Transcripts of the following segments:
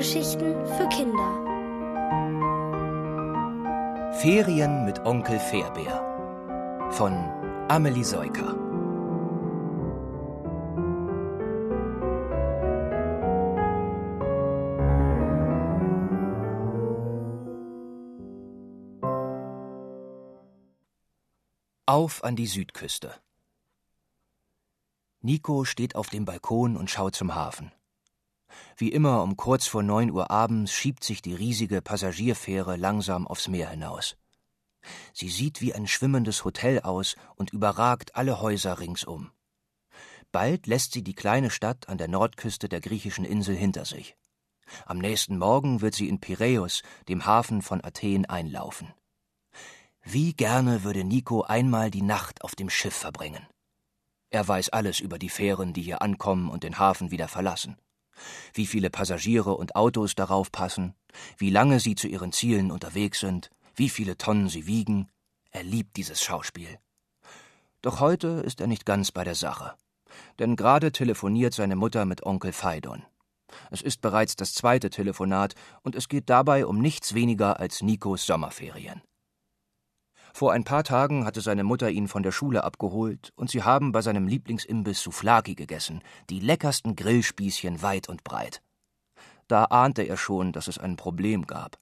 Hörgeschichten für Kinder. Ferien mit Onkel Fairbär von Amelie Seuker. Auf an die Südküste. Nico steht auf dem Balkon und schaut zum Hafen. Wie immer um kurz vor neun Uhr abends schiebt sich die riesige Passagierfähre langsam aufs Meer hinaus. Sie sieht wie ein schwimmendes Hotel aus und überragt alle Häuser ringsum. Bald lässt sie die kleine Stadt an der Nordküste der griechischen Insel hinter sich. Am nächsten Morgen wird sie in Piräus, dem Hafen von Athen, einlaufen. Wie gerne würde Nico einmal die Nacht auf dem Schiff verbringen. Er weiß alles über die Fähren, die hier ankommen und den Hafen wieder verlassen. Wie viele Passagiere und Autos darauf passen, wie lange sie zu ihren Zielen unterwegs sind, wie viele Tonnen sie wiegen. Er liebt dieses Schauspiel. Doch heute ist er nicht ganz bei der Sache. Denn gerade telefoniert seine Mutter mit Onkel Phaidon. Es ist bereits das zweite Telefonat und es geht dabei um nichts weniger als Nikos Sommerferien. Vor ein paar Tagen hatte seine Mutter ihn von der Schule abgeholt und sie haben bei seinem Lieblingsimbiss Souflaki gegessen, die leckersten Grillspießchen weit und breit. Da ahnte er schon, dass es ein Problem gab.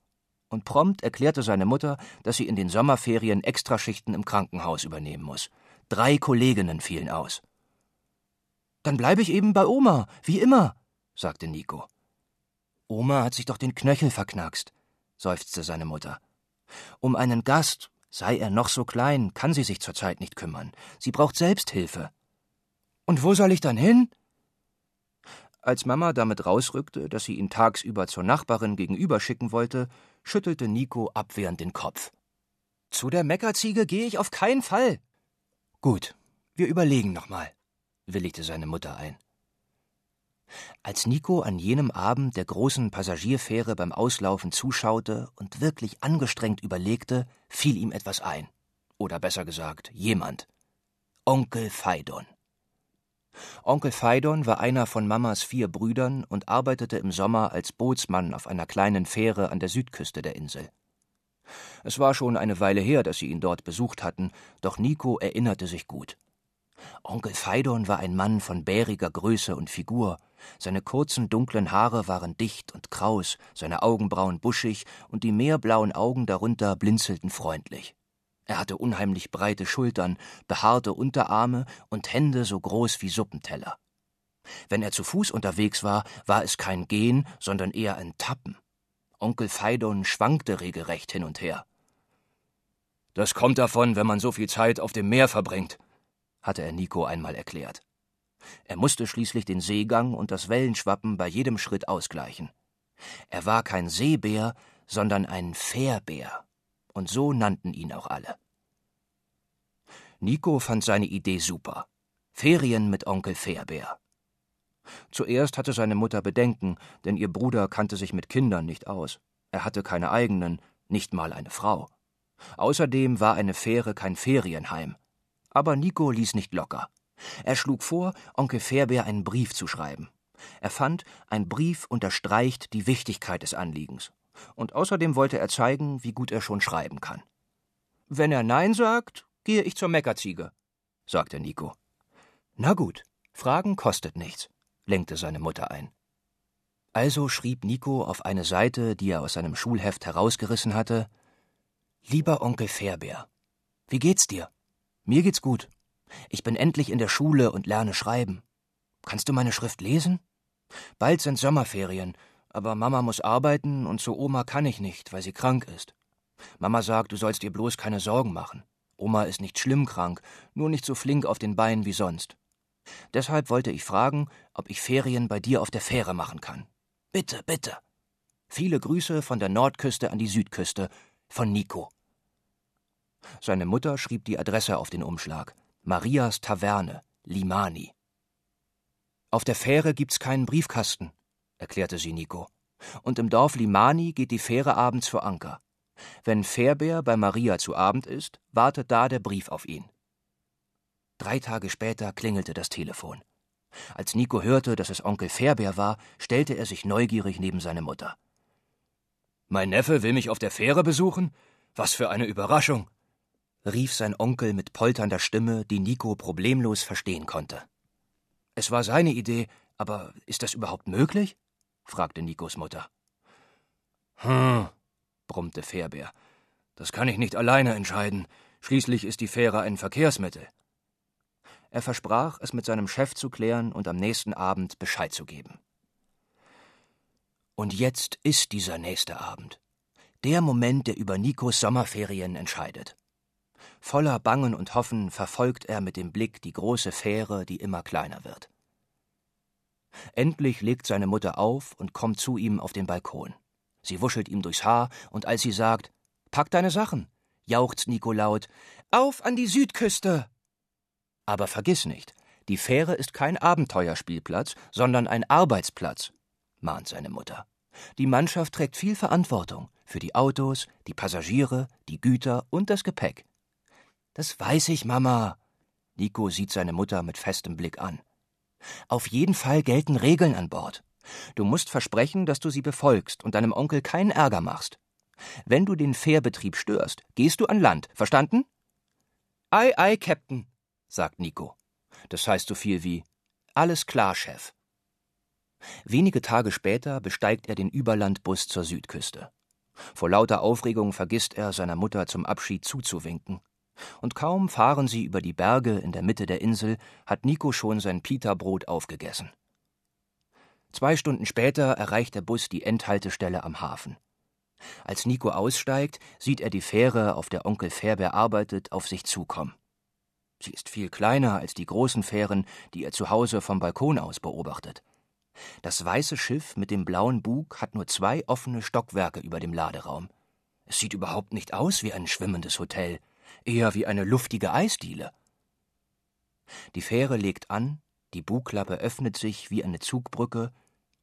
Und prompt erklärte seine Mutter, dass sie in den Sommerferien Extraschichten im Krankenhaus übernehmen muss. Drei Kolleginnen fielen aus. Dann bleibe ich eben bei Oma, wie immer, sagte Nico. Oma hat sich doch den Knöchel verknackst, seufzte seine Mutter. Um einen Gast Sei er noch so klein, kann sie sich zurzeit nicht kümmern. Sie braucht Selbsthilfe. Und wo soll ich dann hin? Als Mama damit rausrückte, dass sie ihn tagsüber zur Nachbarin gegenüber schicken wollte, schüttelte Nico abwehrend den Kopf. Zu der Meckerziege gehe ich auf keinen Fall. Gut, wir überlegen nochmal, willigte seine Mutter ein. Als Nico an jenem Abend der großen Passagierfähre beim Auslaufen zuschaute und wirklich angestrengt überlegte, fiel ihm etwas ein. Oder besser gesagt, jemand. Onkel Phaidon. Onkel Phaidon war einer von Mamas vier Brüdern und arbeitete im Sommer als Bootsmann auf einer kleinen Fähre an der Südküste der Insel. Es war schon eine Weile her, dass sie ihn dort besucht hatten, doch Nico erinnerte sich gut. Onkel Phaidon war ein Mann von bäriger Größe und Figur. Seine kurzen, dunklen Haare waren dicht und kraus, seine Augenbrauen buschig und die meerblauen Augen darunter blinzelten freundlich. Er hatte unheimlich breite Schultern, behaarte Unterarme und Hände so groß wie Suppenteller. Wenn er zu Fuß unterwegs war, war es kein Gehen, sondern eher ein Tappen. Onkel Phaidon schwankte regelrecht hin und her. Das kommt davon, wenn man so viel Zeit auf dem Meer verbringt, hatte er Nico einmal erklärt. Er musste schließlich den Seegang und das Wellenschwappen bei jedem Schritt ausgleichen. Er war kein Seebär, sondern ein Fährbär, und so nannten ihn auch alle. Nico fand seine Idee super. Ferien mit Onkel Fährbär. Zuerst hatte seine Mutter Bedenken, denn ihr Bruder kannte sich mit Kindern nicht aus. Er hatte keine eigenen, nicht mal eine Frau. Außerdem war eine Fähre kein Ferienheim. Aber Nico ließ nicht locker. Er schlug vor, Onkel Fairbär einen Brief zu schreiben. Er fand, ein Brief unterstreicht die Wichtigkeit des Anliegens. Und außerdem wollte er zeigen, wie gut er schon schreiben kann. Wenn er Nein sagt, gehe ich zur Meckerziege, sagte Nico. Na gut, Fragen kostet nichts, lenkte seine Mutter ein. Also schrieb Nico auf eine Seite, die er aus seinem Schulheft herausgerissen hatte Lieber Onkel Fairbär, wie geht's dir? Mir geht's gut. Ich bin endlich in der Schule und lerne schreiben. Kannst du meine Schrift lesen? Bald sind Sommerferien, aber Mama muss arbeiten und zu Oma kann ich nicht, weil sie krank ist. Mama sagt, du sollst dir bloß keine Sorgen machen. Oma ist nicht schlimm krank, nur nicht so flink auf den Beinen wie sonst. Deshalb wollte ich fragen, ob ich Ferien bei dir auf der Fähre machen kann. Bitte, bitte. Viele Grüße von der Nordküste an die Südküste, von Nico. Seine Mutter schrieb die Adresse auf den Umschlag. Marias Taverne, Limani. Auf der Fähre gibt's keinen Briefkasten, erklärte sie Nico. Und im Dorf Limani geht die Fähre abends vor Anker. Wenn Fährbär bei Maria zu Abend ist, wartet da der Brief auf ihn. Drei Tage später klingelte das Telefon. Als Nico hörte, dass es Onkel Fährbär war, stellte er sich neugierig neben seine Mutter. Mein Neffe will mich auf der Fähre besuchen? Was für eine Überraschung! Rief sein Onkel mit polternder Stimme, die Nico problemlos verstehen konnte. Es war seine Idee, aber ist das überhaupt möglich? fragte Nikos Mutter. Hm, brummte Fährbär. Das kann ich nicht alleine entscheiden. Schließlich ist die Fähre ein Verkehrsmittel. Er versprach, es mit seinem Chef zu klären und am nächsten Abend Bescheid zu geben. Und jetzt ist dieser nächste Abend. Der Moment, der über Nikos Sommerferien entscheidet. Voller Bangen und Hoffen verfolgt er mit dem Blick die große Fähre, die immer kleiner wird. Endlich legt seine Mutter auf und kommt zu ihm auf den Balkon. Sie wuschelt ihm durchs Haar, und als sie sagt, Pack deine Sachen, jauchzt Nico laut, Auf an die Südküste! Aber vergiss nicht, die Fähre ist kein Abenteuerspielplatz, sondern ein Arbeitsplatz, mahnt seine Mutter. Die Mannschaft trägt viel Verantwortung für die Autos, die Passagiere, die Güter und das Gepäck. Das weiß ich, Mama. Nico sieht seine Mutter mit festem Blick an. Auf jeden Fall gelten Regeln an Bord. Du musst versprechen, dass du sie befolgst und deinem Onkel keinen Ärger machst. Wenn du den Fährbetrieb störst, gehst du an Land. Verstanden? Ei, ei, Captain, sagt Nico. Das heißt so viel wie Alles klar, Chef. Wenige Tage später besteigt er den Überlandbus zur Südküste. Vor lauter Aufregung vergisst er, seiner Mutter zum Abschied zuzuwinken. Und kaum fahren sie über die Berge in der Mitte der Insel, hat Nico schon sein Pita-Brot aufgegessen. Zwei Stunden später erreicht der Bus die Endhaltestelle am Hafen. Als Nico aussteigt, sieht er die Fähre, auf der Onkel Fährbeer arbeitet, auf sich zukommen. Sie ist viel kleiner als die großen Fähren, die er zu Hause vom Balkon aus beobachtet. Das weiße Schiff mit dem blauen Bug hat nur zwei offene Stockwerke über dem Laderaum. Es sieht überhaupt nicht aus wie ein schwimmendes Hotel, eher wie eine luftige Eisdiele. Die Fähre legt an, die Bugklappe öffnet sich wie eine Zugbrücke,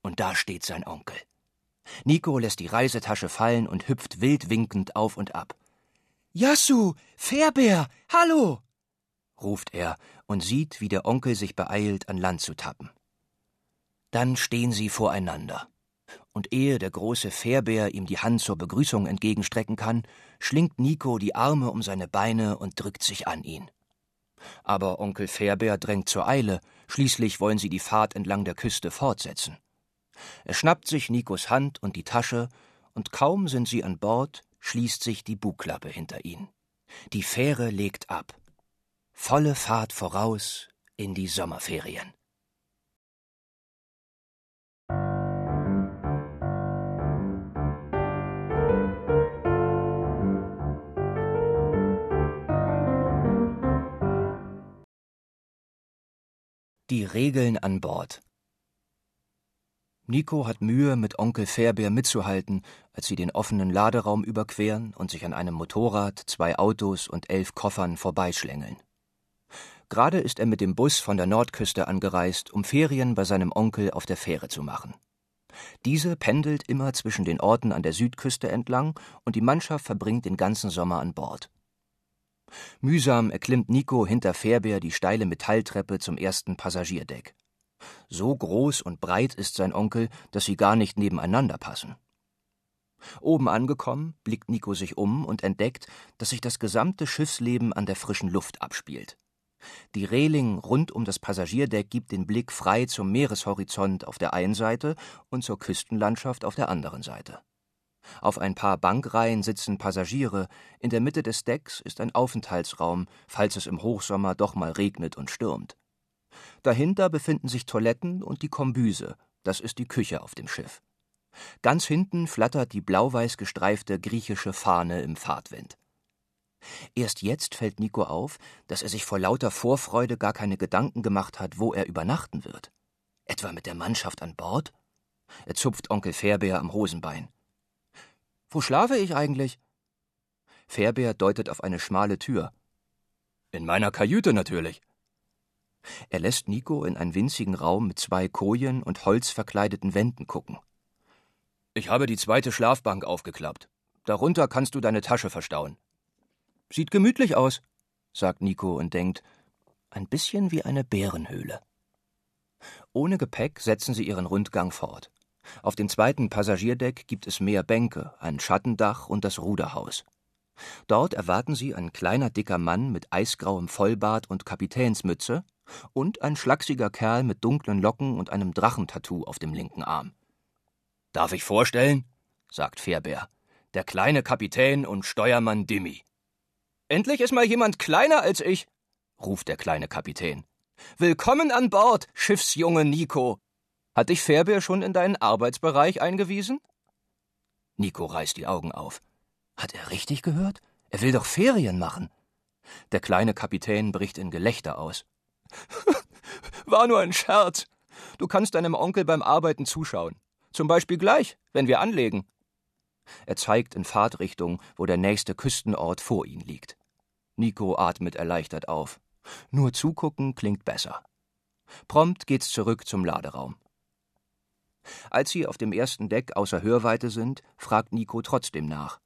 und da steht sein Onkel. Nico lässt die Reisetasche fallen und hüpft wild winkend auf und ab. Jassu, Fährbär, hallo! ruft er und sieht, wie der Onkel sich beeilt, an Land zu tappen. Dann stehen sie voreinander. Und ehe der große Fährbär ihm die Hand zur Begrüßung entgegenstrecken kann, schlingt Nico die Arme um seine Beine und drückt sich an ihn. Aber Onkel Fährbär drängt zur Eile, schließlich wollen sie die Fahrt entlang der Küste fortsetzen. Er schnappt sich Nikos Hand und die Tasche, und kaum sind sie an Bord, schließt sich die Bugklappe hinter ihn. Die Fähre legt ab. Volle Fahrt voraus in die Sommerferien. Die Regeln an Bord. Nico hat Mühe, mit Onkel Fährbeer mitzuhalten, als sie den offenen Laderaum überqueren und sich an einem Motorrad, zwei Autos und elf Koffern vorbeischlängeln. Gerade ist er mit dem Bus von der Nordküste angereist, um Ferien bei seinem Onkel auf der Fähre zu machen. Diese pendelt immer zwischen den Orten an der Südküste entlang und die Mannschaft verbringt den ganzen Sommer an Bord. Mühsam erklimmt Nico hinter Fährbeer die steile Metalltreppe zum ersten Passagierdeck. So groß und breit ist sein Onkel, dass sie gar nicht nebeneinander passen. Oben angekommen, blickt Nico sich um und entdeckt, dass sich das gesamte Schiffsleben an der frischen Luft abspielt. Die Reling rund um das Passagierdeck gibt den Blick frei zum Meereshorizont auf der einen Seite und zur Küstenlandschaft auf der anderen Seite. Auf ein paar Bankreihen sitzen Passagiere, in der Mitte des Decks ist ein Aufenthaltsraum, falls es im Hochsommer doch mal regnet und stürmt. Dahinter befinden sich Toiletten und die Kombüse, das ist die Küche auf dem Schiff. Ganz hinten flattert die blau-weiß gestreifte griechische Fahne im Fahrtwind. Erst jetzt fällt Nico auf, dass er sich vor lauter Vorfreude gar keine Gedanken gemacht hat, wo er übernachten wird. Etwa mit der Mannschaft an Bord? Er zupft Onkel Fährbeer am Hosenbein. Wo schlafe ich eigentlich? Fährbeer deutet auf eine schmale Tür. In meiner Kajüte natürlich. Er lässt Nico in einen winzigen Raum mit zwei Kojen und holzverkleideten Wänden gucken. Ich habe die zweite Schlafbank aufgeklappt. Darunter kannst du deine Tasche verstauen. Sieht gemütlich aus, sagt Nico und denkt, ein bisschen wie eine Bärenhöhle. Ohne Gepäck setzen sie ihren Rundgang fort. Auf dem zweiten Passagierdeck gibt es mehr Bänke, ein Schattendach und das Ruderhaus. Dort erwarten sie ein kleiner dicker Mann mit eisgrauem Vollbart und Kapitänsmütze und ein schlachsiger Kerl mit dunklen Locken und einem Drachentattoo auf dem linken Arm. Darf ich vorstellen? sagt Fairbeer. Der kleine Kapitän und Steuermann Dimmy. Endlich ist mal jemand kleiner als ich, ruft der kleine Kapitän. Willkommen an Bord, Schiffsjunge Nico. Hat dich Fairbeer schon in deinen Arbeitsbereich eingewiesen? Nico reißt die Augen auf. Hat er richtig gehört? Er will doch Ferien machen. Der kleine Kapitän bricht in Gelächter aus. War nur ein Scherz. Du kannst deinem Onkel beim Arbeiten zuschauen. Zum Beispiel gleich, wenn wir anlegen. Er zeigt in Fahrtrichtung, wo der nächste Küstenort vor ihm liegt. Nico atmet erleichtert auf. Nur zugucken klingt besser. Prompt geht's zurück zum Laderaum. Als sie auf dem ersten Deck außer Hörweite sind, fragt Nico trotzdem nach.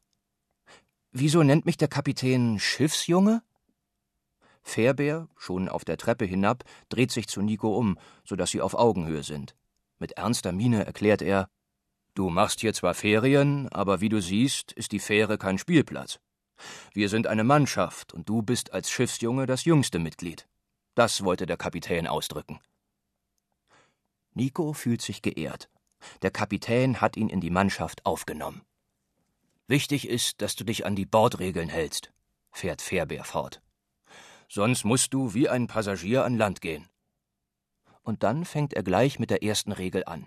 Wieso nennt mich der Kapitän Schiffsjunge? Fairbeer, schon auf der Treppe hinab, dreht sich zu Nico um, so dass sie auf Augenhöhe sind. Mit ernster Miene erklärt er: Du machst hier zwar Ferien, aber wie du siehst, ist die Fähre kein Spielplatz. Wir sind eine Mannschaft und du bist als Schiffsjunge das jüngste Mitglied. Das wollte der Kapitän ausdrücken. Nico fühlt sich geehrt. Der Kapitän hat ihn in die Mannschaft aufgenommen. Wichtig ist, dass du dich an die Bordregeln hältst, fährt Fairbeer fort. Sonst musst du wie ein Passagier an Land gehen. Und dann fängt er gleich mit der ersten Regel an.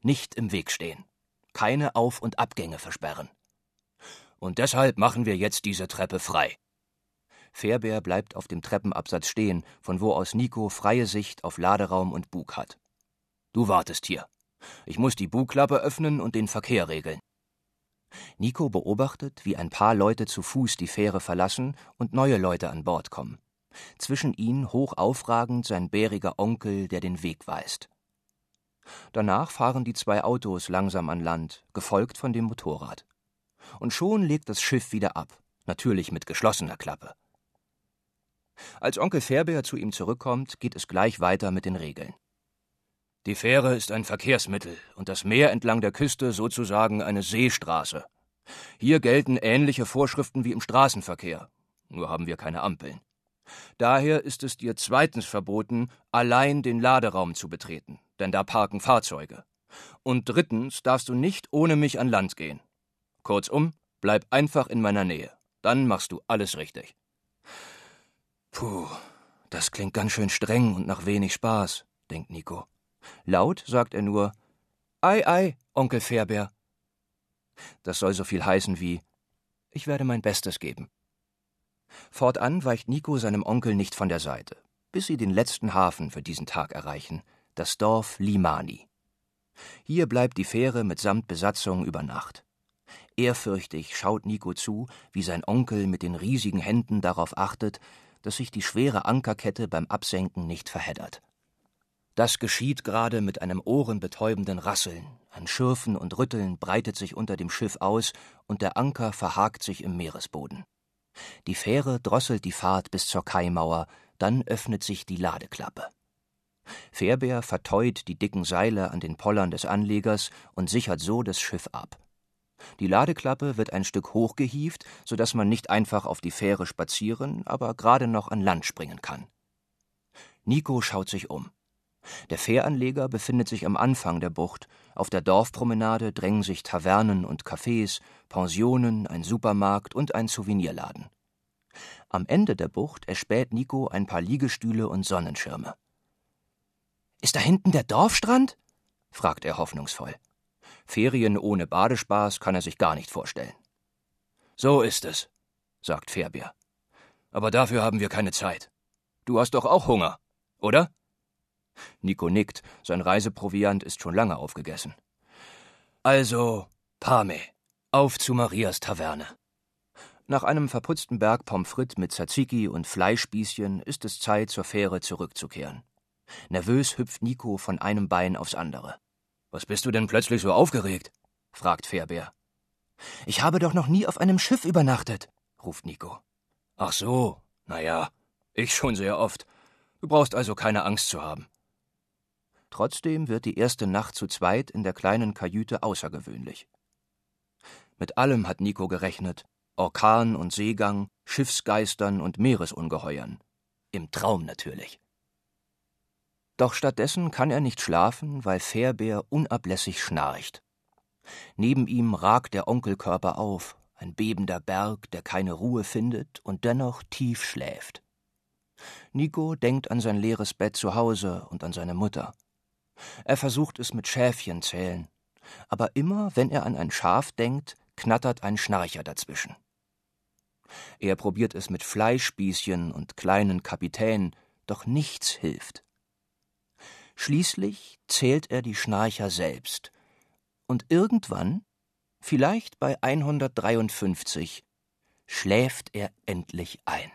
Nicht im Weg stehen. Keine Auf- und Abgänge versperren. Und deshalb machen wir jetzt diese Treppe frei. Fairbeer bleibt auf dem Treppenabsatz stehen, von wo aus Nico freie Sicht auf Laderaum und Bug hat. Du wartest hier. Ich muss die Bugklappe öffnen und den Verkehr regeln. Nico beobachtet, wie ein paar Leute zu Fuß die Fähre verlassen und neue Leute an Bord kommen. Zwischen ihnen hoch aufragend sein bäriger Onkel, der den Weg weist. Danach fahren die zwei Autos langsam an Land, gefolgt von dem Motorrad. Und schon legt das Schiff wieder ab, natürlich mit geschlossener Klappe. Als Onkel Fairbeer zu ihm zurückkommt, geht es gleich weiter mit den Regeln. Die Fähre ist ein Verkehrsmittel und das Meer entlang der Küste sozusagen eine Seestraße. Hier gelten ähnliche Vorschriften wie im Straßenverkehr, nur haben wir keine Ampeln. Daher ist es dir zweitens verboten, allein den Laderaum zu betreten, denn da parken Fahrzeuge. Und drittens darfst du nicht ohne mich an Land gehen. Kurzum, bleib einfach in meiner Nähe, dann machst du alles richtig. Puh, das klingt ganz schön streng und nach wenig Spaß, denkt Nico. Laut sagt er nur Ei, ei, Onkel Fairbeer. Das soll so viel heißen wie Ich werde mein Bestes geben. Fortan weicht Nico seinem Onkel nicht von der Seite, bis sie den letzten Hafen für diesen Tag erreichen, das Dorf Limani. Hier bleibt die Fähre mitsamt Besatzung über Nacht. Ehrfürchtig schaut Nico zu, wie sein Onkel mit den riesigen Händen darauf achtet, dass sich die schwere Ankerkette beim Absenken nicht verheddert. Das geschieht gerade mit einem ohrenbetäubenden Rasseln. Ein Schürfen und Rütteln breitet sich unter dem Schiff aus und der Anker verhakt sich im Meeresboden. Die Fähre drosselt die Fahrt bis zur Kaimauer, dann öffnet sich die Ladeklappe. Fairbeer verteut die dicken Seile an den Pollern des Anlegers und sichert so das Schiff ab. Die Ladeklappe wird ein Stück hochgehieft, so dass man nicht einfach auf die Fähre spazieren, aber gerade noch an Land springen kann. Nico schaut sich um. Der Fähranleger befindet sich am Anfang der Bucht. Auf der Dorfpromenade drängen sich Tavernen und Cafés, Pensionen, ein Supermarkt und ein Souvenirladen. Am Ende der Bucht erspäht Nico ein paar Liegestühle und Sonnenschirme. Ist da hinten der Dorfstrand? fragt er hoffnungsvoll. Ferien ohne Badespaß kann er sich gar nicht vorstellen. So ist es, sagt Fairbier. Aber dafür haben wir keine Zeit. Du hast doch auch Hunger, oder? Nico nickt, sein Reiseproviant ist schon lange aufgegessen. Also, Pame, auf zu Marias Taverne. Nach einem verputzten Berg Pommes frites mit Tzatziki und Fleischspießchen ist es Zeit, zur Fähre zurückzukehren. Nervös hüpft Nico von einem Bein aufs andere. Was bist du denn plötzlich so aufgeregt? fragt Fairbeer. Ich habe doch noch nie auf einem Schiff übernachtet, ruft Nico. Ach so, na ja, ich schon sehr oft. Du brauchst also keine Angst zu haben. Trotzdem wird die erste Nacht zu zweit in der kleinen Kajüte außergewöhnlich. Mit allem hat Nico gerechnet: Orkan und Seegang, Schiffsgeistern und Meeresungeheuern. Im Traum natürlich. Doch stattdessen kann er nicht schlafen, weil Fairbär unablässig schnarcht. Neben ihm ragt der Onkelkörper auf, ein bebender Berg, der keine Ruhe findet und dennoch tief schläft. Nico denkt an sein leeres Bett zu Hause und an seine Mutter. Er versucht es mit Schäfchen zählen, aber immer, wenn er an ein Schaf denkt, knattert ein Schnarcher dazwischen. Er probiert es mit Fleischspießchen und kleinen Kapitänen, doch nichts hilft. Schließlich zählt er die Schnarcher selbst, und irgendwann, vielleicht bei 153, schläft er endlich ein.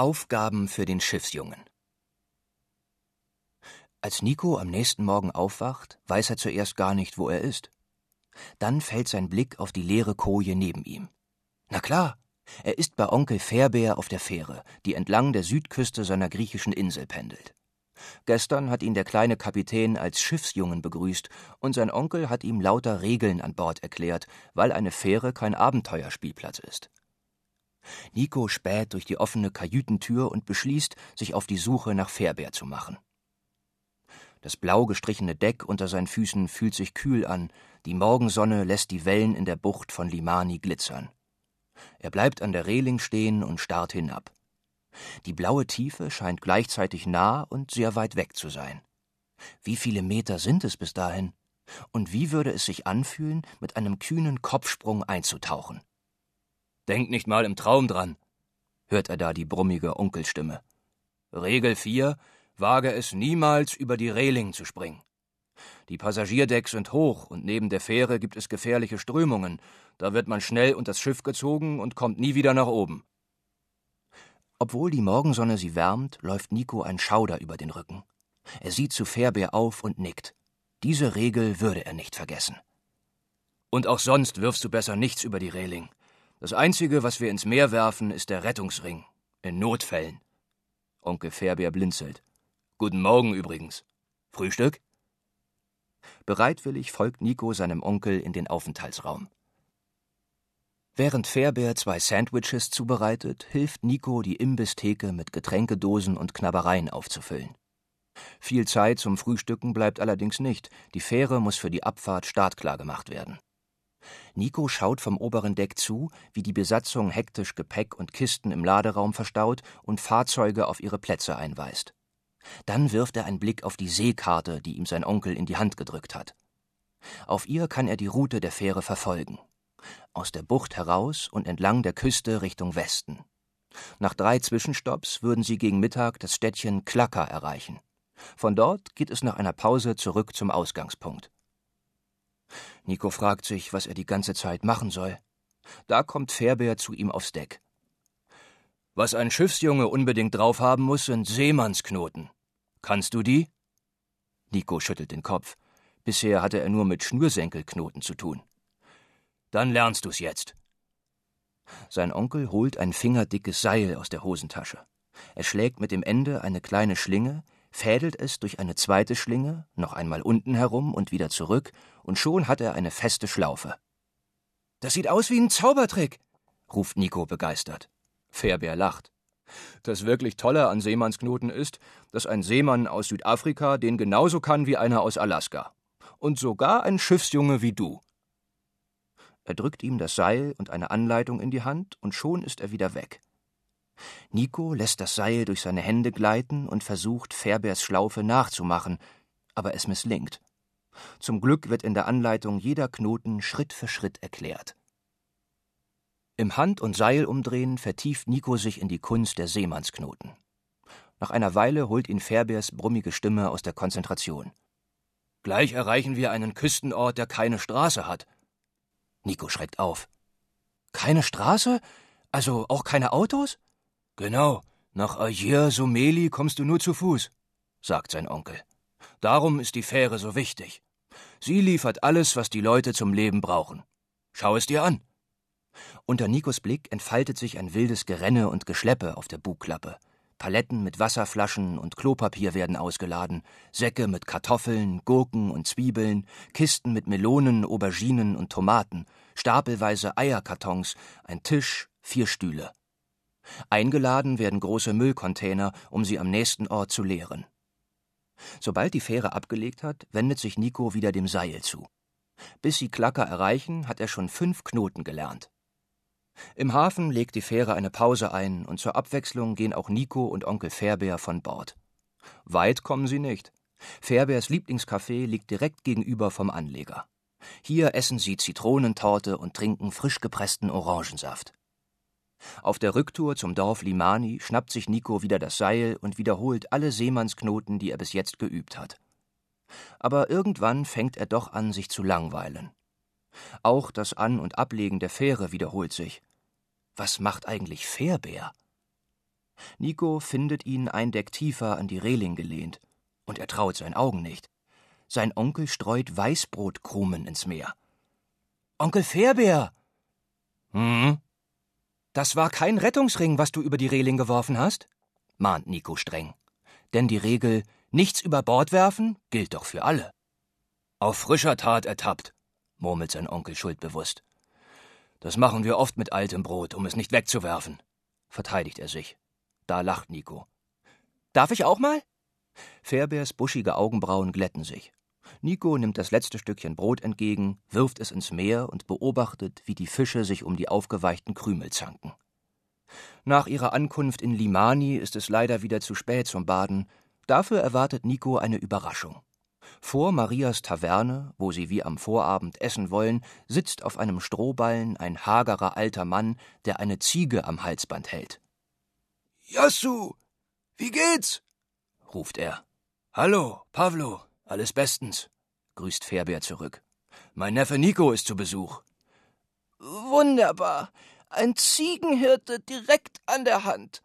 Aufgaben für den Schiffsjungen Als Nico am nächsten Morgen aufwacht, weiß er zuerst gar nicht, wo er ist. Dann fällt sein Blick auf die leere Koje neben ihm. Na klar, er ist bei Onkel Fairbär auf der Fähre, die entlang der Südküste seiner griechischen Insel pendelt. Gestern hat ihn der kleine Kapitän als Schiffsjungen begrüßt, und sein Onkel hat ihm lauter Regeln an Bord erklärt, weil eine Fähre kein Abenteuerspielplatz ist. Nico späht durch die offene Kajütentür und beschließt, sich auf die Suche nach Fairbär zu machen. Das blau gestrichene Deck unter seinen Füßen fühlt sich kühl an, die Morgensonne lässt die Wellen in der Bucht von Limani glitzern. Er bleibt an der Reling stehen und starrt hinab. Die blaue Tiefe scheint gleichzeitig nah und sehr weit weg zu sein. Wie viele Meter sind es bis dahin? Und wie würde es sich anfühlen, mit einem kühnen Kopfsprung einzutauchen? Denk nicht mal im Traum dran, hört er da die brummige Onkelstimme. Regel 4: Wage es niemals, über die Reling zu springen. Die Passagierdecks sind hoch und neben der Fähre gibt es gefährliche Strömungen. Da wird man schnell unters Schiff gezogen und kommt nie wieder nach oben. Obwohl die Morgensonne sie wärmt, läuft Nico ein Schauder über den Rücken. Er sieht zu Fährbeer auf und nickt. Diese Regel würde er nicht vergessen. Und auch sonst wirfst du besser nichts über die Reling. Das Einzige, was wir ins Meer werfen, ist der Rettungsring. In Notfällen. Onkel Fährbeer blinzelt. Guten Morgen übrigens. Frühstück? Bereitwillig folgt Nico seinem Onkel in den Aufenthaltsraum. Während Fährbeer zwei Sandwiches zubereitet, hilft Nico, die Imbisstheke mit Getränkedosen und Knabbereien aufzufüllen. Viel Zeit zum Frühstücken bleibt allerdings nicht. Die Fähre muss für die Abfahrt startklar gemacht werden. Nico schaut vom oberen Deck zu, wie die Besatzung hektisch Gepäck und Kisten im Laderaum verstaut und Fahrzeuge auf ihre Plätze einweist. Dann wirft er einen Blick auf die Seekarte, die ihm sein Onkel in die Hand gedrückt hat. Auf ihr kann er die Route der Fähre verfolgen. Aus der Bucht heraus und entlang der Küste Richtung Westen. Nach drei Zwischenstopps würden sie gegen Mittag das Städtchen Klacker erreichen. Von dort geht es nach einer Pause zurück zum Ausgangspunkt. Nico fragt sich, was er die ganze Zeit machen soll. Da kommt Fährbeer zu ihm aufs Deck. Was ein Schiffsjunge unbedingt drauf haben muss, sind Seemannsknoten. Kannst du die? Nico schüttelt den Kopf. Bisher hatte er nur mit Schnürsenkelknoten zu tun. Dann lernst du's jetzt. Sein Onkel holt ein fingerdickes Seil aus der Hosentasche. Er schlägt mit dem Ende eine kleine Schlinge, fädelt es durch eine zweite Schlinge, noch einmal unten herum und wieder zurück, und schon hat er eine feste Schlaufe. Das sieht aus wie ein Zaubertrick, ruft Nico begeistert. Fairbär lacht. Das wirklich Tolle an Seemannsknoten ist, dass ein Seemann aus Südafrika den genauso kann wie einer aus Alaska. Und sogar ein Schiffsjunge wie du. Er drückt ihm das Seil und eine Anleitung in die Hand, und schon ist er wieder weg. Nico lässt das Seil durch seine Hände gleiten und versucht, Fairbärs Schlaufe nachzumachen, aber es misslingt. Zum Glück wird in der Anleitung jeder Knoten Schritt für Schritt erklärt. Im Hand- und Seilumdrehen vertieft Nico sich in die Kunst der Seemannsknoten. Nach einer Weile holt ihn Fairbärs brummige Stimme aus der Konzentration. Gleich erreichen wir einen Küstenort, der keine Straße hat. Nico schreckt auf. Keine Straße? Also auch keine Autos? Genau, nach Ayer Someli kommst du nur zu Fuß, sagt sein Onkel. Darum ist die Fähre so wichtig. Sie liefert alles, was die Leute zum Leben brauchen. Schau es dir an. Unter Nikos Blick entfaltet sich ein wildes Gerenne und Geschleppe auf der Bugklappe. Paletten mit Wasserflaschen und Klopapier werden ausgeladen, Säcke mit Kartoffeln, Gurken und Zwiebeln, Kisten mit Melonen, Auberginen und Tomaten, stapelweise Eierkartons, ein Tisch, vier Stühle. Eingeladen werden große Müllcontainer, um sie am nächsten Ort zu leeren. Sobald die Fähre abgelegt hat, wendet sich Nico wieder dem Seil zu. Bis sie Klacker erreichen, hat er schon fünf Knoten gelernt. Im Hafen legt die Fähre eine Pause ein und zur Abwechslung gehen auch Nico und Onkel Fairbeer von Bord. Weit kommen sie nicht. Fairbeers Lieblingscafé liegt direkt gegenüber vom Anleger. Hier essen sie Zitronentorte und trinken frisch gepressten Orangensaft. Auf der Rücktour zum Dorf Limani schnappt sich Nico wieder das Seil und wiederholt alle Seemannsknoten, die er bis jetzt geübt hat. Aber irgendwann fängt er doch an, sich zu langweilen. Auch das An- und Ablegen der Fähre wiederholt sich. Was macht eigentlich Fährbär? Nico findet ihn ein Deck tiefer an die Reling gelehnt, und er traut seinen Augen nicht. Sein Onkel streut Weißbrotkrumen ins Meer. Onkel Fährbär! Hm? Das war kein Rettungsring, was du über die Reling geworfen hast? mahnt Nico streng. Denn die Regel Nichts über Bord werfen gilt doch für alle. Auf frischer Tat ertappt, murmelt sein Onkel schuldbewusst. Das machen wir oft mit altem Brot, um es nicht wegzuwerfen, verteidigt er sich. Da lacht Nico. Darf ich auch mal? Fairbeers buschige Augenbrauen glätten sich. Nico nimmt das letzte Stückchen Brot entgegen, wirft es ins Meer und beobachtet, wie die Fische sich um die aufgeweichten Krümel zanken. Nach ihrer Ankunft in Limani ist es leider wieder zu spät zum Baden. Dafür erwartet Nico eine Überraschung. Vor Marias Taverne, wo sie wie am Vorabend essen wollen, sitzt auf einem Strohballen ein hagerer alter Mann, der eine Ziege am Halsband hält. Jassu, wie geht's? ruft er. Hallo, Pavlo, alles bestens, grüßt Fairbeer zurück. Mein Neffe Nico ist zu Besuch. Wunderbar. Ein Ziegenhirte direkt an der Hand.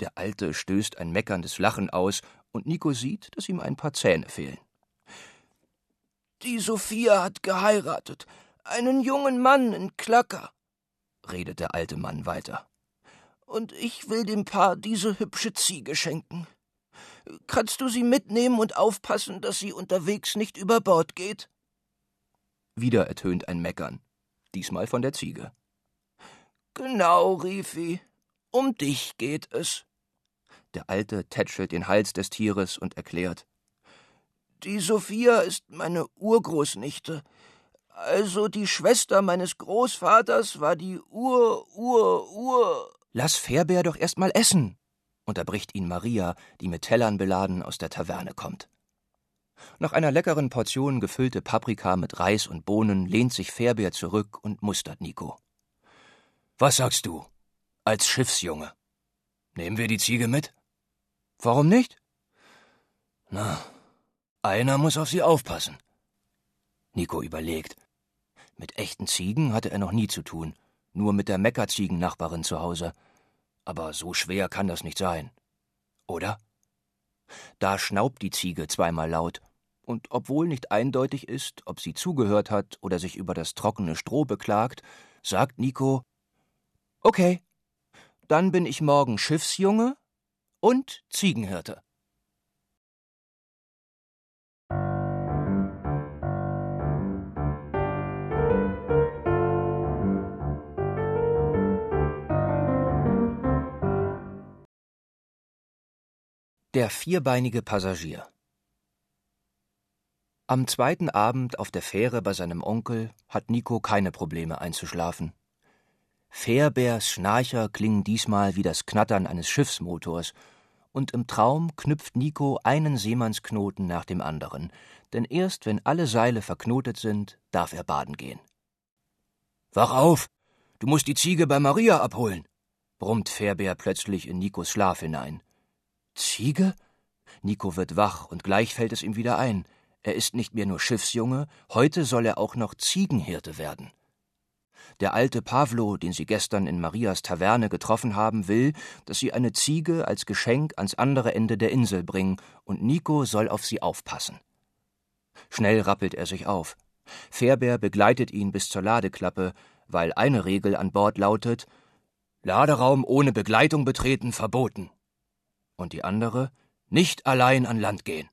Der Alte stößt ein meckerndes Lachen aus, und Nico sieht, dass ihm ein paar Zähne fehlen. Die Sophia hat geheiratet. Einen jungen Mann in Klacker, redet der alte Mann weiter. Und ich will dem Paar diese hübsche Ziege schenken. Kannst du sie mitnehmen und aufpassen, dass sie unterwegs nicht über Bord geht? Wieder ertönt ein Meckern, diesmal von der Ziege. Genau, Rifi, um dich geht es. Der Alte tätschelt den Hals des Tieres und erklärt. Die Sophia ist meine Urgroßnichte. Also die Schwester meines Großvaters war die Ur, Ur, Ur. Lass Fairbeer doch erst mal essen, unterbricht ihn Maria, die mit Tellern beladen aus der Taverne kommt. Nach einer leckeren Portion gefüllte Paprika mit Reis und Bohnen lehnt sich Fairbeer zurück und mustert Nico. Was sagst du? Als Schiffsjunge. Nehmen wir die Ziege mit? Warum nicht? Na, einer muss auf sie aufpassen. Nico überlegt. Mit echten Ziegen hatte er noch nie zu tun, nur mit der Meckerziegennachbarin zu Hause. Aber so schwer kann das nicht sein. Oder? Da schnaubt die Ziege zweimal laut, und obwohl nicht eindeutig ist, ob sie zugehört hat oder sich über das trockene Stroh beklagt, sagt Nico Okay, dann bin ich morgen Schiffsjunge und Ziegenhirte. Der vierbeinige Passagier Am zweiten Abend auf der Fähre bei seinem Onkel hat Nico keine Probleme einzuschlafen. Fairbears Schnarcher klingen diesmal wie das Knattern eines Schiffsmotors, und im Traum knüpft Nico einen Seemannsknoten nach dem anderen, denn erst wenn alle Seile verknotet sind, darf er baden gehen. Wach auf! Du musst die Ziege bei Maria abholen, brummt Fairbear plötzlich in Nikos Schlaf hinein. Ziege? Nico wird wach und gleich fällt es ihm wieder ein. Er ist nicht mehr nur Schiffsjunge, heute soll er auch noch Ziegenhirte werden. Der alte Pavlo, den sie gestern in Marias Taverne getroffen haben, will, dass sie eine Ziege als Geschenk ans andere Ende der Insel bringen, und Nico soll auf sie aufpassen. Schnell rappelt er sich auf. Fährbär begleitet ihn bis zur Ladeklappe, weil eine Regel an Bord lautet Laderaum ohne Begleitung betreten verboten. Und die andere nicht allein an Land gehen.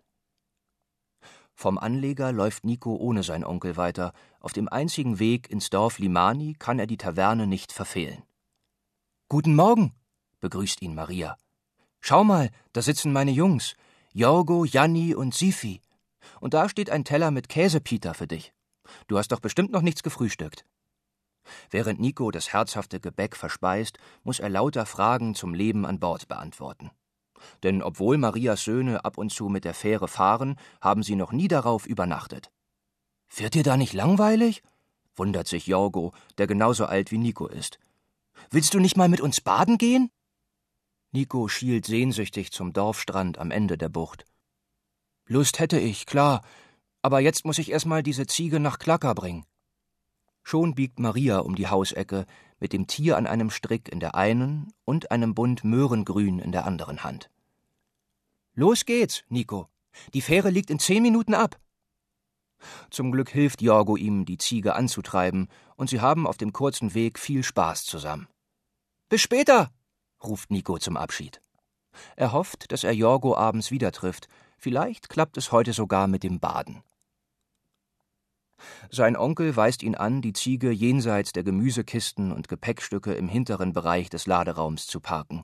Vom Anleger läuft Nico ohne sein Onkel weiter. Auf dem einzigen Weg ins Dorf Limani kann er die Taverne nicht verfehlen. Guten Morgen, begrüßt ihn Maria. Schau mal, da sitzen meine Jungs, Jorgo, Janni und Sifi. Und da steht ein Teller mit Käsepita für dich. Du hast doch bestimmt noch nichts gefrühstückt. Während Nico das herzhafte Gebäck verspeist, muss er lauter Fragen zum Leben an Bord beantworten. Denn obwohl Marias Söhne ab und zu mit der Fähre fahren, haben sie noch nie darauf übernachtet. Wird dir da nicht langweilig? wundert sich Jorgo, der genauso alt wie Nico ist. Willst du nicht mal mit uns baden gehen? Nico schielt sehnsüchtig zum Dorfstrand am Ende der Bucht. Lust hätte ich, klar, aber jetzt muss ich erst mal diese Ziege nach Klacker bringen. Schon biegt Maria um die Hausecke mit dem Tier an einem Strick in der einen und einem Bund Möhrengrün in der anderen Hand. Los geht's, Nico. Die Fähre liegt in zehn Minuten ab. Zum Glück hilft Jorgo ihm, die Ziege anzutreiben, und sie haben auf dem kurzen Weg viel Spaß zusammen. Bis später, ruft Nico zum Abschied. Er hofft, dass er Jorgo abends wieder trifft. Vielleicht klappt es heute sogar mit dem Baden. Sein Onkel weist ihn an, die Ziege jenseits der Gemüsekisten und Gepäckstücke im hinteren Bereich des Laderaums zu parken.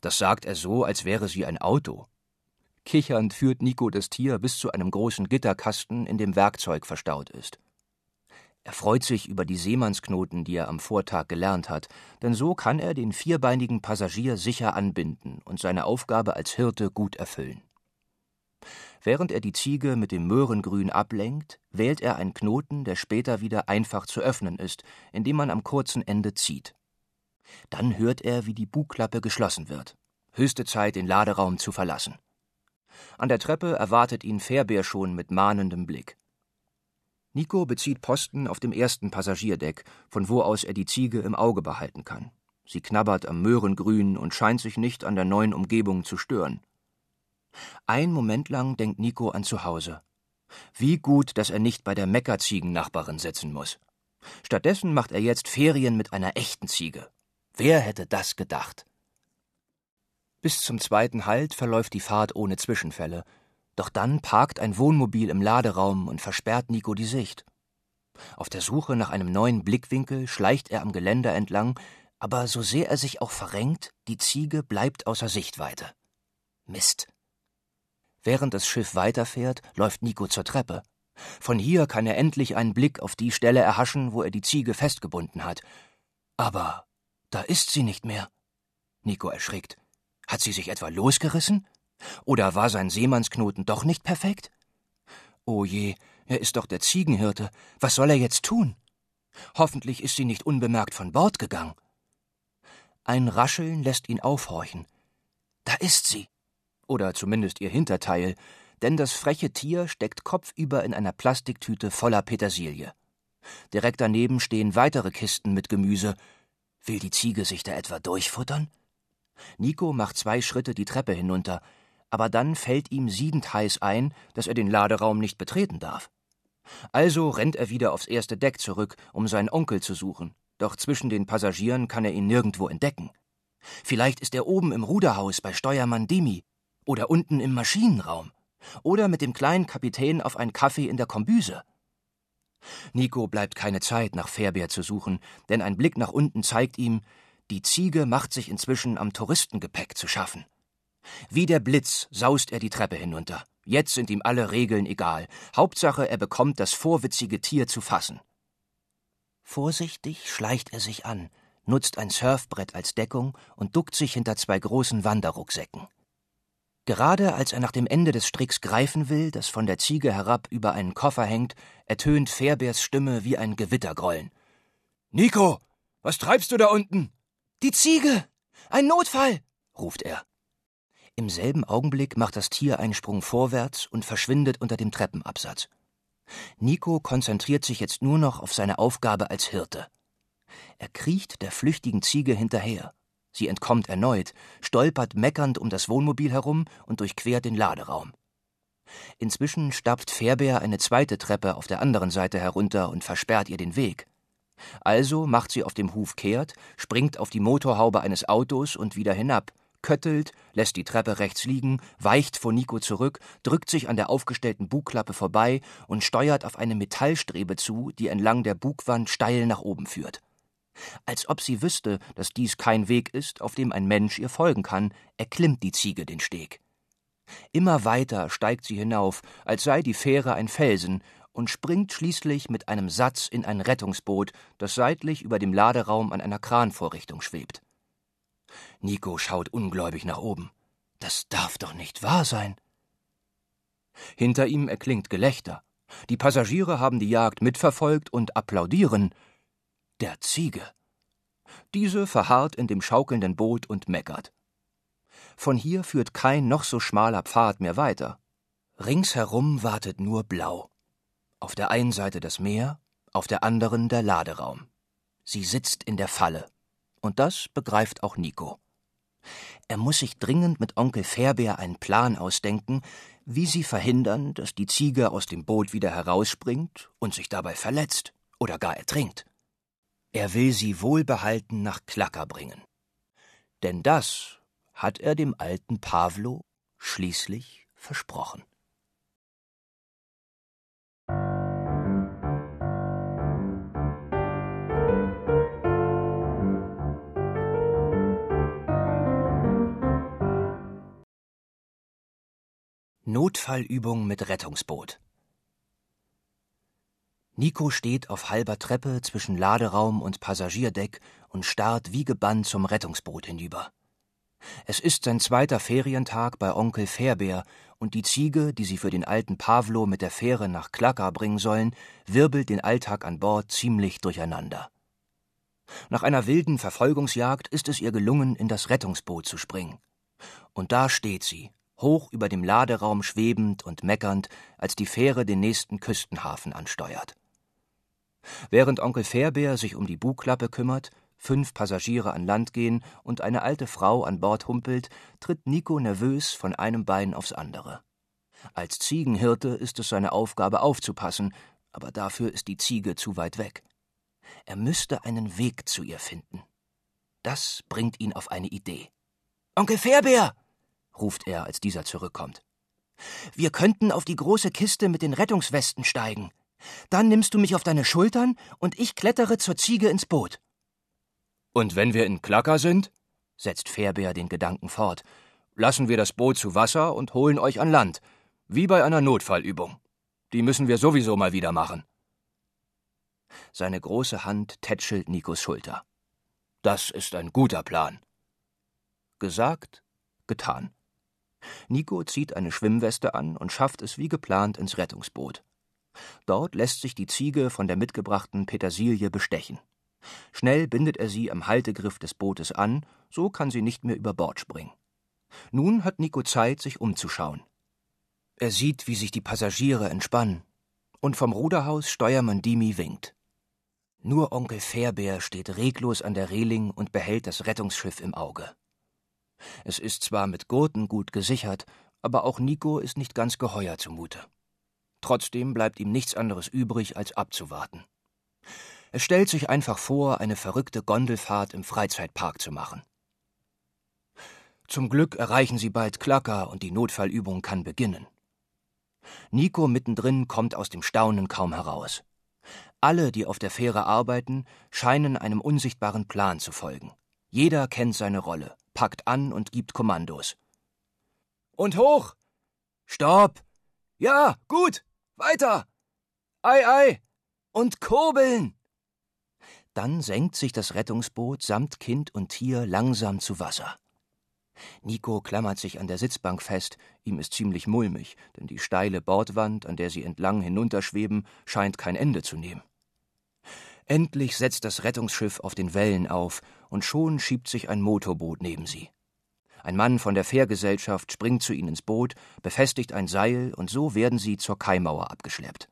Das sagt er so, als wäre sie ein Auto. Kichernd führt Nico das Tier bis zu einem großen Gitterkasten, in dem Werkzeug verstaut ist. Er freut sich über die Seemannsknoten, die er am Vortag gelernt hat, denn so kann er den vierbeinigen Passagier sicher anbinden und seine Aufgabe als Hirte gut erfüllen. Während er die Ziege mit dem Möhrengrün ablenkt, wählt er einen Knoten, der später wieder einfach zu öffnen ist, indem man am kurzen Ende zieht. Dann hört er, wie die Bugklappe geschlossen wird. Höchste Zeit, den Laderaum zu verlassen. An der Treppe erwartet ihn Fährbeer schon mit mahnendem Blick. Nico bezieht Posten auf dem ersten Passagierdeck, von wo aus er die Ziege im Auge behalten kann. Sie knabbert am Möhrengrün und scheint sich nicht an der neuen Umgebung zu stören. Ein Moment lang denkt Nico an zu Hause. Wie gut, dass er nicht bei der Meckerziegennachbarin sitzen muss. Stattdessen macht er jetzt Ferien mit einer echten Ziege. Wer hätte das gedacht? Bis zum zweiten Halt verläuft die Fahrt ohne Zwischenfälle. Doch dann parkt ein Wohnmobil im Laderaum und versperrt Nico die Sicht. Auf der Suche nach einem neuen Blickwinkel schleicht er am Geländer entlang, aber so sehr er sich auch verrenkt, die Ziege bleibt außer Sichtweite. Mist. Während das Schiff weiterfährt, läuft Nico zur Treppe. Von hier kann er endlich einen Blick auf die Stelle erhaschen, wo er die Ziege festgebunden hat. Aber da ist sie nicht mehr. Nico erschrickt. Hat sie sich etwa losgerissen? Oder war sein Seemannsknoten doch nicht perfekt? Oh je, er ist doch der Ziegenhirte. Was soll er jetzt tun? Hoffentlich ist sie nicht unbemerkt von Bord gegangen. Ein Rascheln lässt ihn aufhorchen. Da ist sie oder zumindest ihr Hinterteil, denn das freche Tier steckt kopfüber in einer Plastiktüte voller Petersilie. Direkt daneben stehen weitere Kisten mit Gemüse. Will die Ziege sich da etwa durchfuttern? Nico macht zwei Schritte die Treppe hinunter, aber dann fällt ihm siedend heiß ein, dass er den Laderaum nicht betreten darf. Also rennt er wieder aufs erste Deck zurück, um seinen Onkel zu suchen, doch zwischen den Passagieren kann er ihn nirgendwo entdecken. Vielleicht ist er oben im Ruderhaus bei Steuermann Dimi oder unten im Maschinenraum. Oder mit dem kleinen Kapitän auf einen Kaffee in der Kombüse. Nico bleibt keine Zeit, nach Fährbeer zu suchen, denn ein Blick nach unten zeigt ihm, die Ziege macht sich inzwischen am Touristengepäck zu schaffen. Wie der Blitz saust er die Treppe hinunter. Jetzt sind ihm alle Regeln egal. Hauptsache, er bekommt das vorwitzige Tier zu fassen. Vorsichtig schleicht er sich an, nutzt ein Surfbrett als Deckung und duckt sich hinter zwei großen Wanderrucksäcken. Gerade als er nach dem Ende des Stricks greifen will, das von der Ziege herab über einen Koffer hängt, ertönt Fairbärs Stimme wie ein Gewittergrollen. Nico, was treibst du da unten? Die Ziege! Ein Notfall! ruft er. Im selben Augenblick macht das Tier einen Sprung vorwärts und verschwindet unter dem Treppenabsatz. Nico konzentriert sich jetzt nur noch auf seine Aufgabe als Hirte. Er kriecht der flüchtigen Ziege hinterher. Sie entkommt erneut, stolpert meckernd um das Wohnmobil herum und durchquert den Laderaum. Inzwischen stapft Fairbeer eine zweite Treppe auf der anderen Seite herunter und versperrt ihr den Weg. Also macht sie auf dem Huf kehrt, springt auf die Motorhaube eines Autos und wieder hinab, köttelt, lässt die Treppe rechts liegen, weicht vor Nico zurück, drückt sich an der aufgestellten Bugklappe vorbei und steuert auf eine Metallstrebe zu, die entlang der Bugwand steil nach oben führt. Als ob sie wüsste, dass dies kein Weg ist, auf dem ein Mensch ihr folgen kann, erklimmt die Ziege den Steg. Immer weiter steigt sie hinauf, als sei die Fähre ein Felsen, und springt schließlich mit einem Satz in ein Rettungsboot, das seitlich über dem Laderaum an einer Kranvorrichtung schwebt. Nico schaut ungläubig nach oben. Das darf doch nicht wahr sein. Hinter ihm erklingt Gelächter. Die Passagiere haben die Jagd mitverfolgt und applaudieren. Der Ziege. Diese verharrt in dem schaukelnden Boot und meckert. Von hier führt kein noch so schmaler Pfad mehr weiter. Ringsherum wartet nur Blau. Auf der einen Seite das Meer, auf der anderen der Laderaum. Sie sitzt in der Falle. Und das begreift auch Nico. Er muss sich dringend mit Onkel Fairbeer einen Plan ausdenken, wie sie verhindern, dass die Ziege aus dem Boot wieder herausspringt und sich dabei verletzt oder gar ertrinkt. Er will sie wohlbehalten nach Klacker bringen. Denn das hat er dem alten Pavlo schließlich versprochen. Notfallübung mit Rettungsboot. Nico steht auf halber Treppe zwischen Laderaum und Passagierdeck und starrt wie gebannt zum Rettungsboot hinüber. Es ist sein zweiter Ferientag bei Onkel Fairbeer und die Ziege, die sie für den alten Pavlo mit der Fähre nach Klaka bringen sollen, wirbelt den Alltag an Bord ziemlich durcheinander. Nach einer wilden Verfolgungsjagd ist es ihr gelungen, in das Rettungsboot zu springen. Und da steht sie, hoch über dem Laderaum schwebend und meckernd, als die Fähre den nächsten Küstenhafen ansteuert. Während Onkel Fairbeer sich um die Bugklappe kümmert, fünf Passagiere an Land gehen und eine alte Frau an Bord humpelt, tritt Nico nervös von einem Bein aufs andere. Als Ziegenhirte ist es seine Aufgabe aufzupassen, aber dafür ist die Ziege zu weit weg. Er müsste einen Weg zu ihr finden. Das bringt ihn auf eine Idee. Onkel Fairbeer! ruft er, als dieser zurückkommt. Wir könnten auf die große Kiste mit den Rettungswesten steigen. Dann nimmst du mich auf deine Schultern und ich klettere zur Ziege ins Boot. Und wenn wir in Klacker sind, setzt Fairbeer den Gedanken fort, lassen wir das Boot zu Wasser und holen euch an Land, wie bei einer Notfallübung. Die müssen wir sowieso mal wieder machen. Seine große Hand tätschelt Nikos Schulter. Das ist ein guter Plan. Gesagt, getan. Nico zieht eine Schwimmweste an und schafft es wie geplant ins Rettungsboot. Dort lässt sich die Ziege von der mitgebrachten Petersilie bestechen. Schnell bindet er sie am Haltegriff des Bootes an, so kann sie nicht mehr über Bord springen. Nun hat Nico Zeit, sich umzuschauen. Er sieht, wie sich die Passagiere entspannen, und vom Ruderhaus Steuermann Dimi winkt. Nur Onkel Fairbeer steht reglos an der Reling und behält das Rettungsschiff im Auge. Es ist zwar mit Gurten gut gesichert, aber auch Nico ist nicht ganz geheuer zumute. Trotzdem bleibt ihm nichts anderes übrig, als abzuwarten. Es stellt sich einfach vor, eine verrückte Gondelfahrt im Freizeitpark zu machen. Zum Glück erreichen sie bald Klacker und die Notfallübung kann beginnen. Nico mittendrin kommt aus dem Staunen kaum heraus. Alle, die auf der Fähre arbeiten, scheinen einem unsichtbaren Plan zu folgen. Jeder kennt seine Rolle packt an und gibt Kommandos. Und hoch! Stopp! Ja, gut! Weiter! Ei, ei! Und kurbeln! Dann senkt sich das Rettungsboot samt Kind und Tier langsam zu Wasser. Nico klammert sich an der Sitzbank fest, ihm ist ziemlich mulmig, denn die steile Bordwand, an der sie entlang hinunterschweben, scheint kein Ende zu nehmen. Endlich setzt das Rettungsschiff auf den Wellen auf, und schon schiebt sich ein Motorboot neben sie. Ein Mann von der Fährgesellschaft springt zu ihnen ins Boot, befestigt ein Seil, und so werden sie zur Kaimauer abgeschleppt.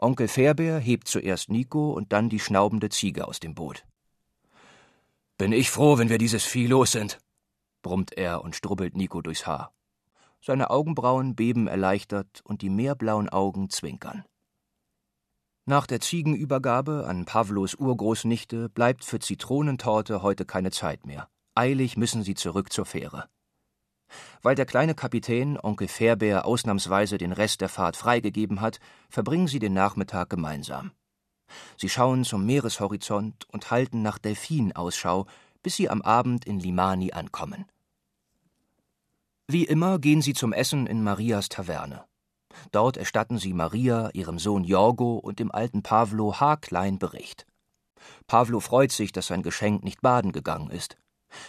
Onkel Fairbeer hebt zuerst Nico und dann die schnaubende Ziege aus dem Boot. Bin ich froh, wenn wir dieses Vieh los sind, brummt er und strubbelt Nico durchs Haar. Seine Augenbrauen beben erleichtert und die meerblauen Augen zwinkern. Nach der Ziegenübergabe an Pavlos Urgroßnichte bleibt für Zitronentorte heute keine Zeit mehr. Eilig müssen sie zurück zur Fähre. Weil der kleine Kapitän Onkel Fairbeer ausnahmsweise den Rest der Fahrt freigegeben hat, verbringen sie den Nachmittag gemeinsam. Sie schauen zum Meereshorizont und halten nach Delfin Ausschau, bis sie am Abend in Limani ankommen. Wie immer gehen sie zum Essen in Marias Taverne. Dort erstatten sie Maria, ihrem Sohn Jorgo und dem alten Pavlo haarklein Bericht. Pavlo freut sich, dass sein Geschenk nicht baden gegangen ist.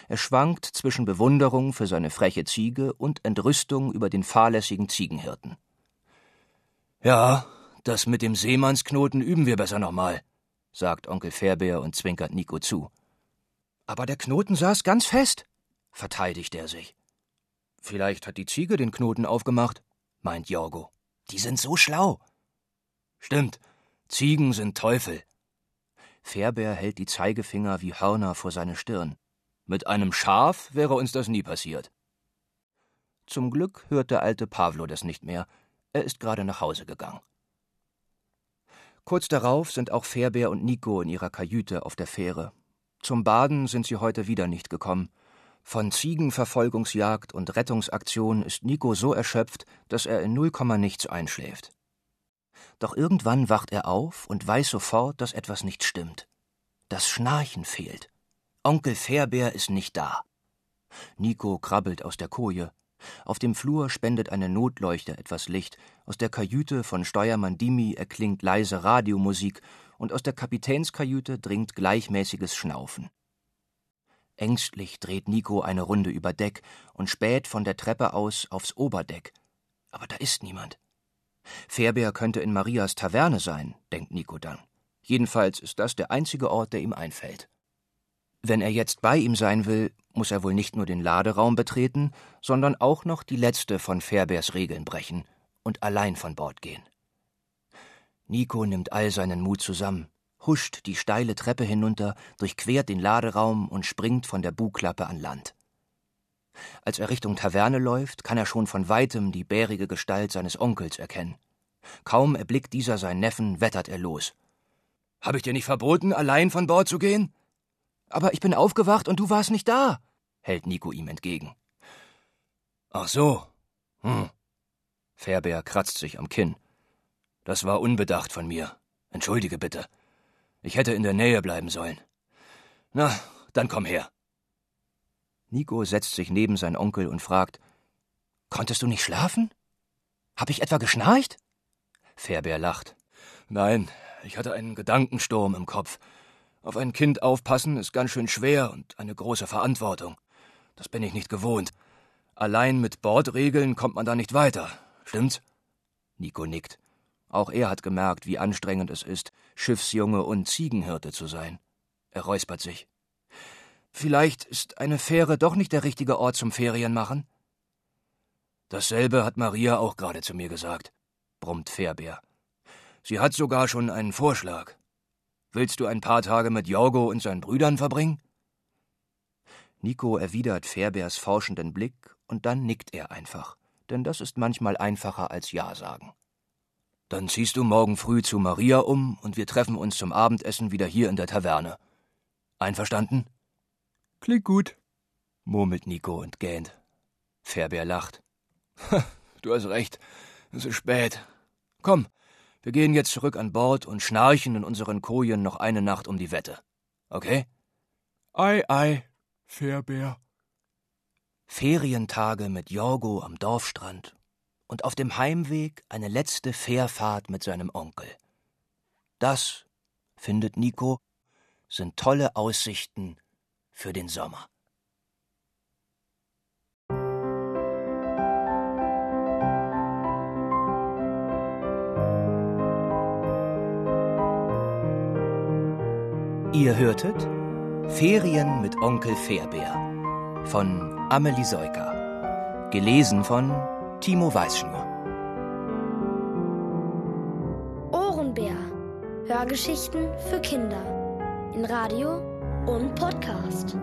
Er schwankt zwischen Bewunderung für seine freche Ziege und Entrüstung über den fahrlässigen Ziegenhirten. Ja, das mit dem Seemannsknoten üben wir besser nochmal, sagt Onkel Fairbeer und zwinkert Nico zu. Aber der Knoten saß ganz fest, verteidigt er sich. Vielleicht hat die Ziege den Knoten aufgemacht, meint Jorgo. Die sind so schlau. Stimmt, Ziegen sind Teufel. Fairbeer hält die Zeigefinger wie Hörner vor seine Stirn. Mit einem Schaf wäre uns das nie passiert. Zum Glück hört der alte Pavlo das nicht mehr. Er ist gerade nach Hause gegangen. Kurz darauf sind auch Fairbeer und Nico in ihrer Kajüte auf der Fähre. Zum Baden sind sie heute wieder nicht gekommen. Von Ziegenverfolgungsjagd und Rettungsaktion ist Nico so erschöpft, dass er in null Komma nichts einschläft. Doch irgendwann wacht er auf und weiß sofort, dass etwas nicht stimmt. Das Schnarchen fehlt. Onkel Fairbeer ist nicht da. Nico krabbelt aus der Koje. Auf dem Flur spendet eine Notleuchte etwas Licht, aus der Kajüte von Steuermann Dimi erklingt leise Radiomusik und aus der Kapitänskajüte dringt gleichmäßiges Schnaufen. Ängstlich dreht Nico eine Runde über Deck und späht von der Treppe aus aufs Oberdeck. Aber da ist niemand. Fairbeer könnte in Marias Taverne sein, denkt Nico dann. Jedenfalls ist das der einzige Ort, der ihm einfällt. Wenn er jetzt bei ihm sein will, muss er wohl nicht nur den Laderaum betreten, sondern auch noch die letzte von Fairbeers Regeln brechen und allein von Bord gehen. Nico nimmt all seinen Mut zusammen, huscht die steile Treppe hinunter, durchquert den Laderaum und springt von der Bugklappe an Land. Als er Richtung Taverne läuft, kann er schon von weitem die bärige Gestalt seines Onkels erkennen. Kaum erblickt dieser seinen Neffen, wettert er los. Hab ich dir nicht verboten, allein von Bord zu gehen? Aber ich bin aufgewacht und du warst nicht da, hält Nico ihm entgegen. Ach so. Hm. Fairbeer kratzt sich am Kinn. Das war unbedacht von mir. Entschuldige bitte. Ich hätte in der Nähe bleiben sollen. Na, dann komm her. Nico setzt sich neben seinen Onkel und fragt: Konntest du nicht schlafen? Hab ich etwa geschnarcht? Fairbeer lacht. Nein, ich hatte einen Gedankensturm im Kopf. Auf ein Kind aufpassen ist ganz schön schwer und eine große Verantwortung. Das bin ich nicht gewohnt. Allein mit Bordregeln kommt man da nicht weiter. Stimmt's? Nico nickt. Auch er hat gemerkt, wie anstrengend es ist, Schiffsjunge und Ziegenhirte zu sein. Er räuspert sich. Vielleicht ist eine Fähre doch nicht der richtige Ort zum Ferienmachen? Dasselbe hat Maria auch gerade zu mir gesagt, brummt Fairbeer. Sie hat sogar schon einen Vorschlag. Willst du ein paar Tage mit Jorgo und seinen Brüdern verbringen? Nico erwidert Fairbeers forschenden Blick und dann nickt er einfach, denn das ist manchmal einfacher als Ja sagen. Dann ziehst du morgen früh zu Maria um und wir treffen uns zum Abendessen wieder hier in der Taverne. Einverstanden? Klingt gut, murmelt Nico und gähnt. Fairbeer lacht. du hast recht, es ist spät. Komm, wir gehen jetzt zurück an Bord und schnarchen in unseren Kojen noch eine Nacht um die Wette. Okay? Ei, ei, Fairbär. Ferientage mit Jorgo am Dorfstrand und auf dem Heimweg eine letzte Fährfahrt mit seinem Onkel. Das, findet Nico, sind tolle Aussichten für den Sommer. Ihr hörtet Ferien mit Onkel Fairbär von Amelie Seuker. Gelesen von Timo Weißschnur. Ohrenbär. Hörgeschichten für Kinder. In Radio und Podcast.